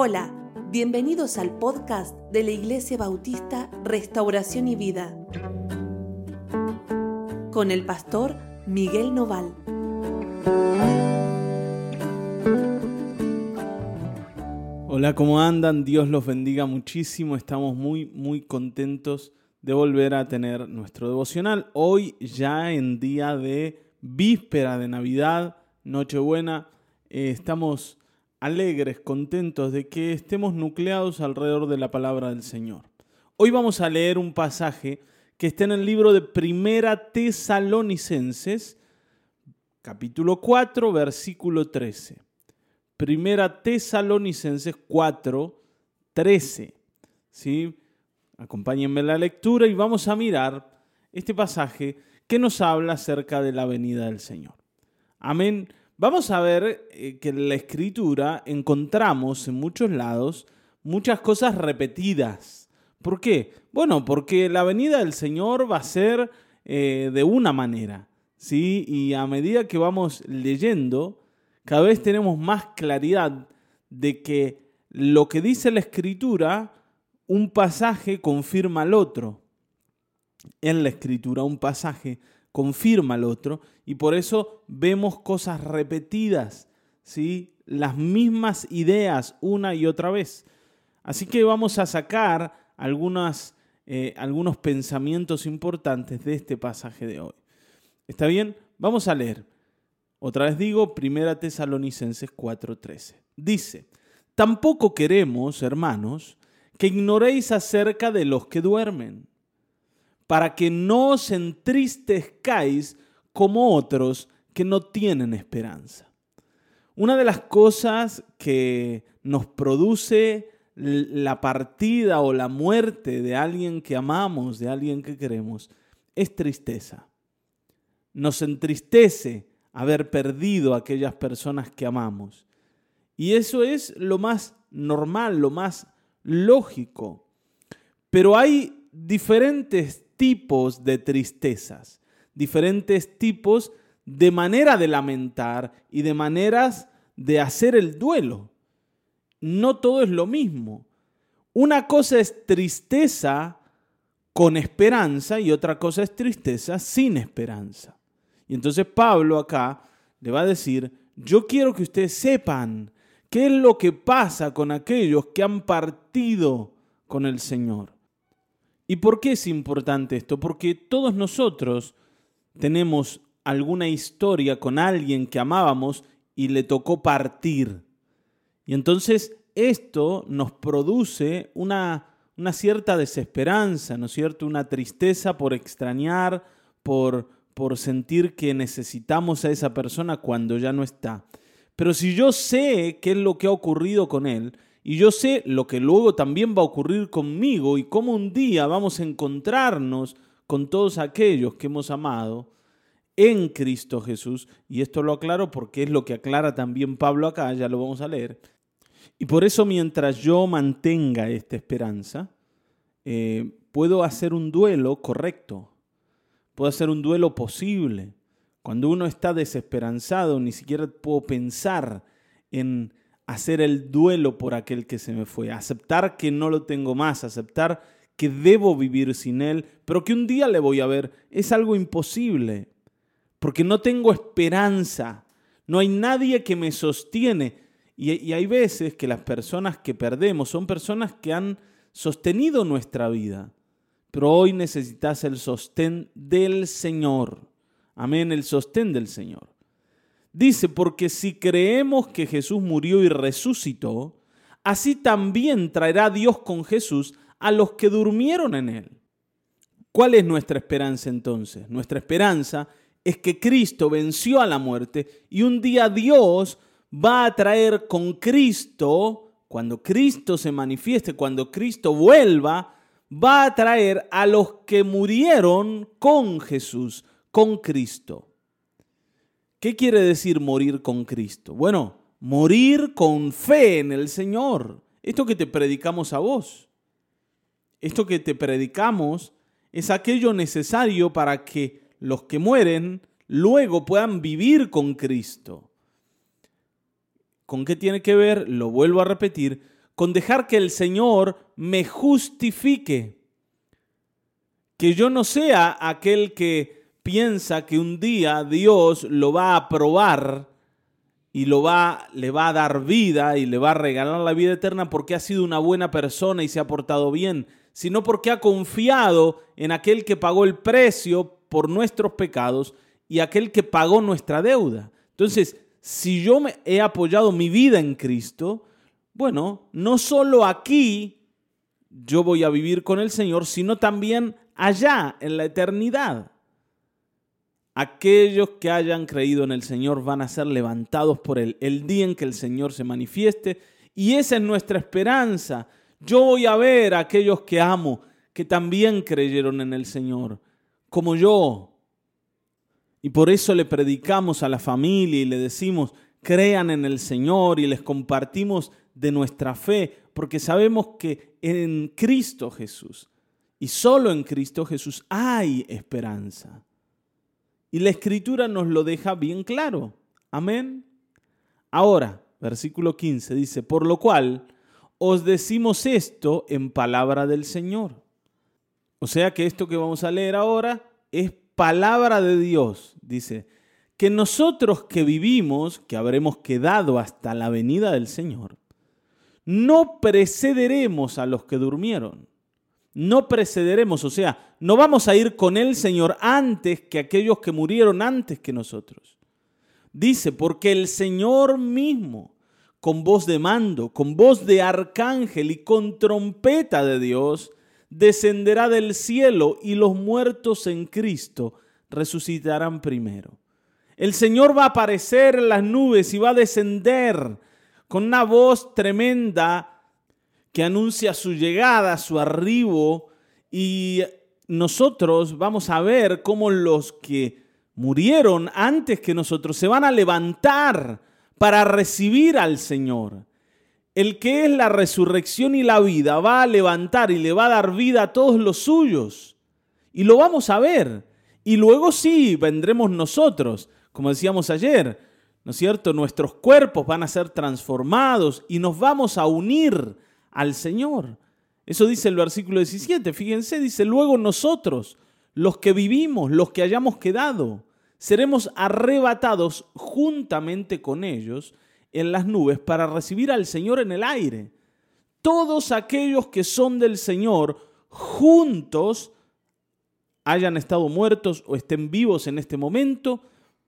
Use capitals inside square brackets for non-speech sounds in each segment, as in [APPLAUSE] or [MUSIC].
Hola, bienvenidos al podcast de la Iglesia Bautista Restauración y Vida con el pastor Miguel Noval. Hola, ¿cómo andan? Dios los bendiga muchísimo. Estamos muy, muy contentos de volver a tener nuestro devocional. Hoy ya en día de víspera de Navidad, Nochebuena, eh, estamos alegres, contentos de que estemos nucleados alrededor de la palabra del Señor. Hoy vamos a leer un pasaje que está en el libro de Primera Tesalonicenses, capítulo 4, versículo 13. Primera Tesalonicenses 4, 13. ¿Sí? Acompáñenme en la lectura y vamos a mirar este pasaje que nos habla acerca de la venida del Señor. Amén. Vamos a ver eh, que en la escritura encontramos en muchos lados muchas cosas repetidas. ¿Por qué? Bueno, porque la venida del Señor va a ser eh, de una manera, ¿sí? Y a medida que vamos leyendo, cada vez tenemos más claridad de que lo que dice la escritura, un pasaje confirma al otro. En la escritura, un pasaje confirma al otro y por eso vemos cosas repetidas, ¿sí? las mismas ideas una y otra vez. Así que vamos a sacar algunas, eh, algunos pensamientos importantes de este pasaje de hoy. ¿Está bien? Vamos a leer. Otra vez digo, Primera Tesalonicenses 4:13. Dice, tampoco queremos, hermanos, que ignoréis acerca de los que duermen para que no os entristezcáis como otros que no tienen esperanza. Una de las cosas que nos produce la partida o la muerte de alguien que amamos, de alguien que queremos, es tristeza. Nos entristece haber perdido a aquellas personas que amamos. Y eso es lo más normal, lo más lógico. Pero hay diferentes tipos de tristezas, diferentes tipos de manera de lamentar y de maneras de hacer el duelo. No todo es lo mismo. Una cosa es tristeza con esperanza y otra cosa es tristeza sin esperanza. Y entonces Pablo acá le va a decir, yo quiero que ustedes sepan qué es lo que pasa con aquellos que han partido con el Señor. ¿Y por qué es importante esto? Porque todos nosotros tenemos alguna historia con alguien que amábamos y le tocó partir. Y entonces esto nos produce una, una cierta desesperanza, ¿no es cierto? Una tristeza por extrañar, por, por sentir que necesitamos a esa persona cuando ya no está. Pero si yo sé qué es lo que ha ocurrido con él, y yo sé lo que luego también va a ocurrir conmigo y cómo un día vamos a encontrarnos con todos aquellos que hemos amado en Cristo Jesús. Y esto lo aclaro porque es lo que aclara también Pablo acá, ya lo vamos a leer. Y por eso mientras yo mantenga esta esperanza, eh, puedo hacer un duelo correcto, puedo hacer un duelo posible. Cuando uno está desesperanzado, ni siquiera puedo pensar en hacer el duelo por aquel que se me fue, aceptar que no lo tengo más, aceptar que debo vivir sin él, pero que un día le voy a ver, es algo imposible, porque no tengo esperanza, no hay nadie que me sostiene. Y, hay veces que las personas que perdemos son personas que han sostenido nuestra vida, pero hoy necesitas el sostén del Señor. Amén, el sostén del Señor. Dice, porque si creemos que Jesús murió y resucitó, así también traerá Dios con Jesús a los que durmieron en él. ¿Cuál es nuestra esperanza entonces? Nuestra esperanza es que Cristo venció a la muerte y un día Dios va a traer con Cristo, cuando Cristo se manifieste, cuando Cristo vuelva, va a traer a los que murieron con Jesús, con Cristo. ¿Qué quiere decir morir con Cristo? Bueno, morir con fe en el Señor. Esto que te predicamos a vos. Esto que te predicamos es aquello necesario para que los que mueren luego puedan vivir con Cristo. ¿Con qué tiene que ver? Lo vuelvo a repetir, con dejar que el Señor me justifique. Que yo no sea aquel que piensa que un día Dios lo va a aprobar y lo va, le va a dar vida y le va a regalar la vida eterna porque ha sido una buena persona y se ha portado bien, sino porque ha confiado en aquel que pagó el precio por nuestros pecados y aquel que pagó nuestra deuda. Entonces, si yo me he apoyado mi vida en Cristo, bueno, no solo aquí yo voy a vivir con el Señor, sino también allá, en la eternidad. Aquellos que hayan creído en el Señor van a ser levantados por Él el día en que el Señor se manifieste. Y esa es nuestra esperanza. Yo voy a ver a aquellos que amo, que también creyeron en el Señor, como yo. Y por eso le predicamos a la familia y le decimos, crean en el Señor y les compartimos de nuestra fe, porque sabemos que en Cristo Jesús y solo en Cristo Jesús hay esperanza. Y la escritura nos lo deja bien claro. Amén. Ahora, versículo 15 dice, por lo cual os decimos esto en palabra del Señor. O sea que esto que vamos a leer ahora es palabra de Dios. Dice, que nosotros que vivimos, que habremos quedado hasta la venida del Señor, no precederemos a los que durmieron no precederemos, o sea, no vamos a ir con el Señor antes que aquellos que murieron antes que nosotros. Dice, porque el Señor mismo, con voz de mando, con voz de arcángel y con trompeta de Dios, descenderá del cielo y los muertos en Cristo resucitarán primero. El Señor va a aparecer en las nubes y va a descender con una voz tremenda que anuncia su llegada, su arribo, y nosotros vamos a ver cómo los que murieron antes que nosotros se van a levantar para recibir al Señor. El que es la resurrección y la vida va a levantar y le va a dar vida a todos los suyos. Y lo vamos a ver. Y luego sí, vendremos nosotros, como decíamos ayer, ¿no es cierto? Nuestros cuerpos van a ser transformados y nos vamos a unir al Señor. Eso dice el versículo 17. Fíjense, dice, luego nosotros, los que vivimos, los que hayamos quedado, seremos arrebatados juntamente con ellos en las nubes para recibir al Señor en el aire. Todos aquellos que son del Señor juntos, hayan estado muertos o estén vivos en este momento,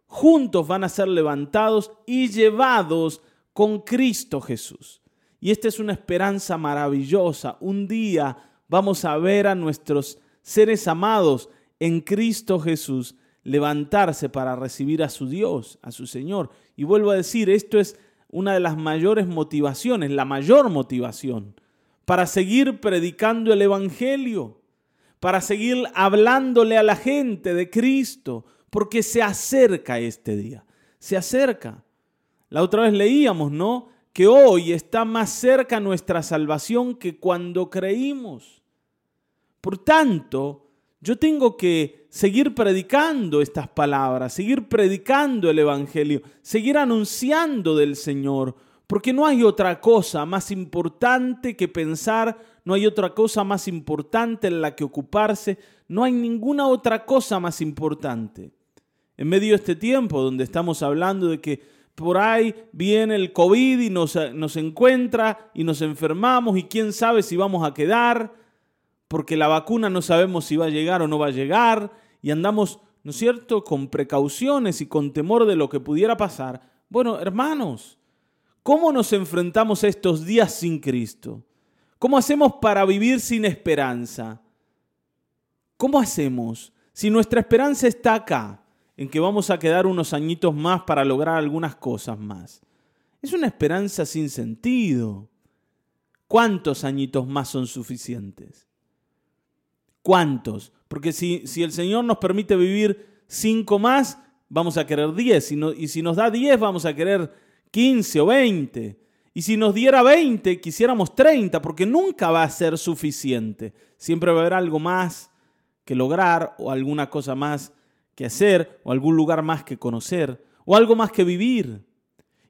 juntos van a ser levantados y llevados con Cristo Jesús. Y esta es una esperanza maravillosa. Un día vamos a ver a nuestros seres amados en Cristo Jesús levantarse para recibir a su Dios, a su Señor. Y vuelvo a decir, esto es una de las mayores motivaciones, la mayor motivación para seguir predicando el Evangelio, para seguir hablándole a la gente de Cristo, porque se acerca este día, se acerca. La otra vez leíamos, ¿no? Que hoy está más cerca nuestra salvación que cuando creímos. Por tanto, yo tengo que seguir predicando estas palabras, seguir predicando el Evangelio, seguir anunciando del Señor, porque no hay otra cosa más importante que pensar, no hay otra cosa más importante en la que ocuparse, no hay ninguna otra cosa más importante. En medio de este tiempo donde estamos hablando de que por ahí viene el COVID y nos, nos encuentra y nos enfermamos y quién sabe si vamos a quedar, porque la vacuna no sabemos si va a llegar o no va a llegar y andamos, ¿no es cierto?, con precauciones y con temor de lo que pudiera pasar. Bueno, hermanos, ¿cómo nos enfrentamos a estos días sin Cristo? ¿Cómo hacemos para vivir sin esperanza? ¿Cómo hacemos si nuestra esperanza está acá? En que vamos a quedar unos añitos más para lograr algunas cosas más. Es una esperanza sin sentido. ¿Cuántos añitos más son suficientes? ¿Cuántos? Porque si, si el Señor nos permite vivir cinco más, vamos a querer diez. Y, y si nos da diez, vamos a querer quince o veinte. Y si nos diera veinte, quisiéramos treinta, porque nunca va a ser suficiente. Siempre va a haber algo más que lograr o alguna cosa más que hacer, o algún lugar más que conocer, o algo más que vivir.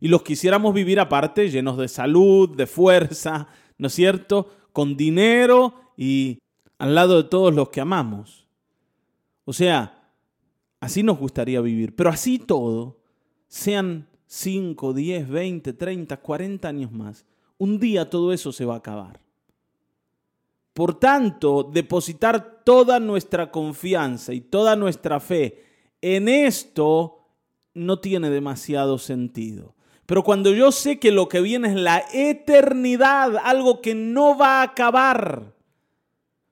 Y los quisiéramos vivir aparte, llenos de salud, de fuerza, ¿no es cierto?, con dinero y al lado de todos los que amamos. O sea, así nos gustaría vivir, pero así todo, sean 5, 10, 20, 30, 40 años más, un día todo eso se va a acabar. Por tanto, depositar toda nuestra confianza y toda nuestra fe en esto no tiene demasiado sentido. Pero cuando yo sé que lo que viene es la eternidad, algo que no va a acabar.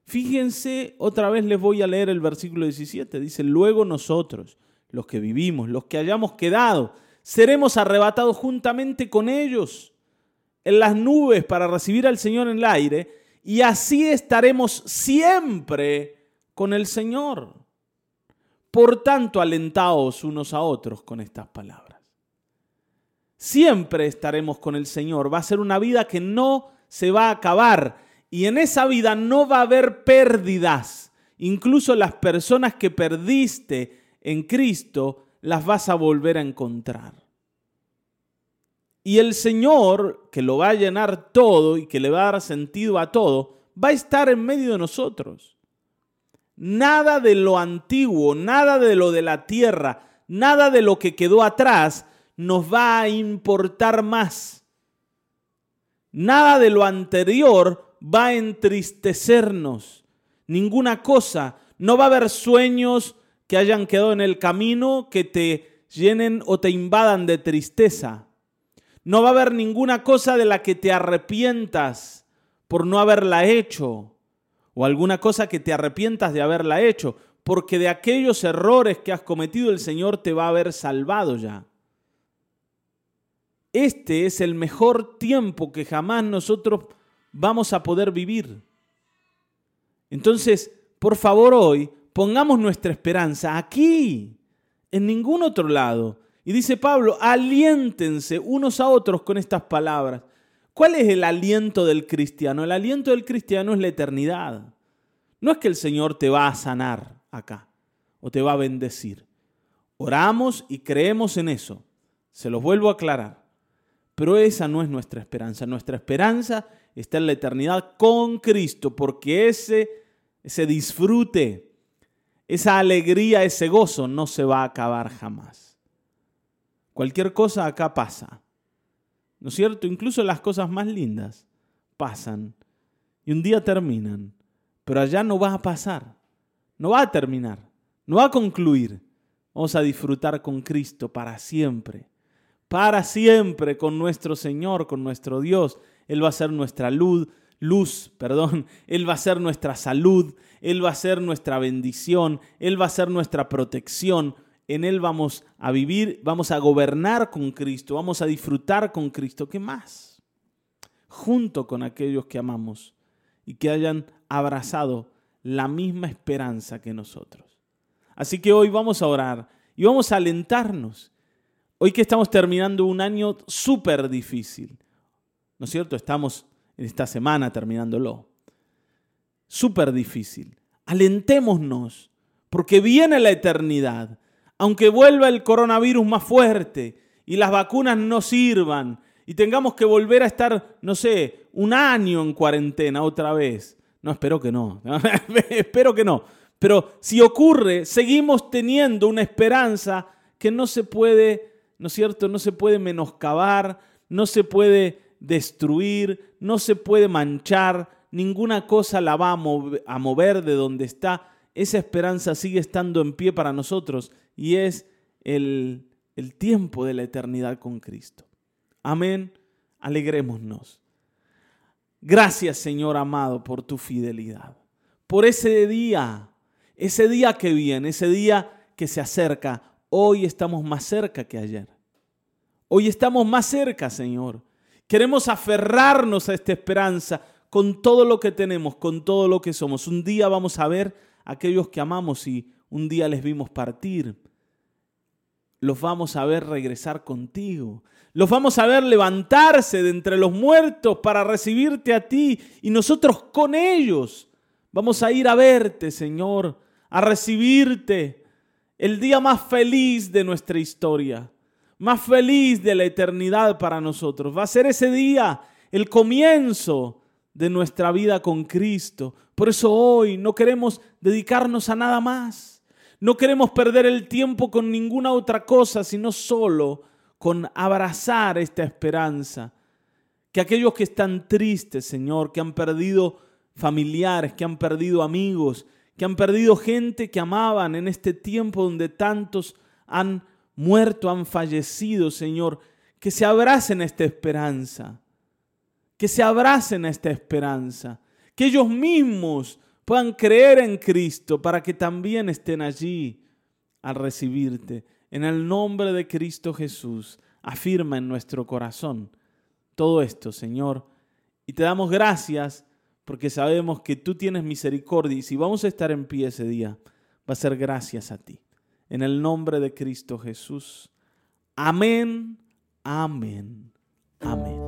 Fíjense, otra vez les voy a leer el versículo 17. Dice, luego nosotros, los que vivimos, los que hayamos quedado, seremos arrebatados juntamente con ellos en las nubes para recibir al Señor en el aire y así estaremos siempre con el Señor. Por tanto, alentaos unos a otros con estas palabras. Siempre estaremos con el Señor. Va a ser una vida que no se va a acabar y en esa vida no va a haber pérdidas. Incluso las personas que perdiste en Cristo las vas a volver a encontrar. Y el Señor, que lo va a llenar todo y que le va a dar sentido a todo, va a estar en medio de nosotros. Nada de lo antiguo, nada de lo de la tierra, nada de lo que quedó atrás nos va a importar más. Nada de lo anterior va a entristecernos. Ninguna cosa. No va a haber sueños que hayan quedado en el camino que te llenen o te invadan de tristeza. No va a haber ninguna cosa de la que te arrepientas por no haberla hecho o alguna cosa que te arrepientas de haberla hecho, porque de aquellos errores que has cometido el Señor te va a haber salvado ya. Este es el mejor tiempo que jamás nosotros vamos a poder vivir. Entonces, por favor hoy, pongamos nuestra esperanza aquí, en ningún otro lado. Y dice Pablo, aliéntense unos a otros con estas palabras. ¿Cuál es el aliento del cristiano? El aliento del cristiano es la eternidad. No es que el Señor te va a sanar acá o te va a bendecir. Oramos y creemos en eso. Se los vuelvo a aclarar. Pero esa no es nuestra esperanza. Nuestra esperanza está en la eternidad con Cristo, porque ese, ese disfrute, esa alegría, ese gozo no se va a acabar jamás. Cualquier cosa acá pasa. ¿No es cierto? Incluso las cosas más lindas pasan y un día terminan, pero allá no va a pasar, no va a terminar, no va a concluir. Vamos a disfrutar con Cristo para siempre, para siempre con nuestro Señor, con nuestro Dios. Él va a ser nuestra luz, luz, perdón, Él va a ser nuestra salud, Él va a ser nuestra bendición, Él va a ser nuestra protección, en Él vamos a vivir, vamos a gobernar con Cristo, vamos a disfrutar con Cristo. ¿Qué más? Junto con aquellos que amamos y que hayan abrazado la misma esperanza que nosotros. Así que hoy vamos a orar y vamos a alentarnos. Hoy que estamos terminando un año súper difícil, ¿no es cierto? Estamos en esta semana terminándolo. Súper difícil. Alentémonos, porque viene la eternidad aunque vuelva el coronavirus más fuerte y las vacunas no sirvan y tengamos que volver a estar, no sé, un año en cuarentena otra vez. No, espero que no. [LAUGHS] espero que no. Pero si ocurre, seguimos teniendo una esperanza que no se puede, ¿no es cierto? No se puede menoscabar, no se puede destruir, no se puede manchar, ninguna cosa la va a mover, de donde está. Esa esperanza sigue estando en pie para nosotros y es el, el tiempo de la eternidad con Cristo. Amén. Alegrémonos. Gracias Señor amado por tu fidelidad, por ese día, ese día que viene, ese día que se acerca. Hoy estamos más cerca que ayer. Hoy estamos más cerca, Señor. Queremos aferrarnos a esta esperanza con todo lo que tenemos, con todo lo que somos. Un día vamos a ver a aquellos que amamos y un día les vimos partir los vamos a ver regresar contigo. Los vamos a ver levantarse de entre los muertos para recibirte a ti y nosotros con ellos. Vamos a ir a verte, Señor, a recibirte el día más feliz de nuestra historia, más feliz de la eternidad para nosotros. Va a ser ese día el comienzo de nuestra vida con Cristo. Por eso hoy no queremos dedicarnos a nada más. No queremos perder el tiempo con ninguna otra cosa, sino solo con abrazar esta esperanza. Que aquellos que están tristes, Señor, que han perdido familiares, que han perdido amigos, que han perdido gente que amaban en este tiempo donde tantos han muerto, han fallecido, Señor, que se abracen esta esperanza, que se abracen esta esperanza, que ellos mismos puedan creer en Cristo para que también estén allí al recibirte. En el nombre de Cristo Jesús, afirma en nuestro corazón todo esto, Señor, y te damos gracias porque sabemos que tú tienes misericordia y si vamos a estar en pie ese día, va a ser gracias a ti. En el nombre de Cristo Jesús. Amén, amén, amén.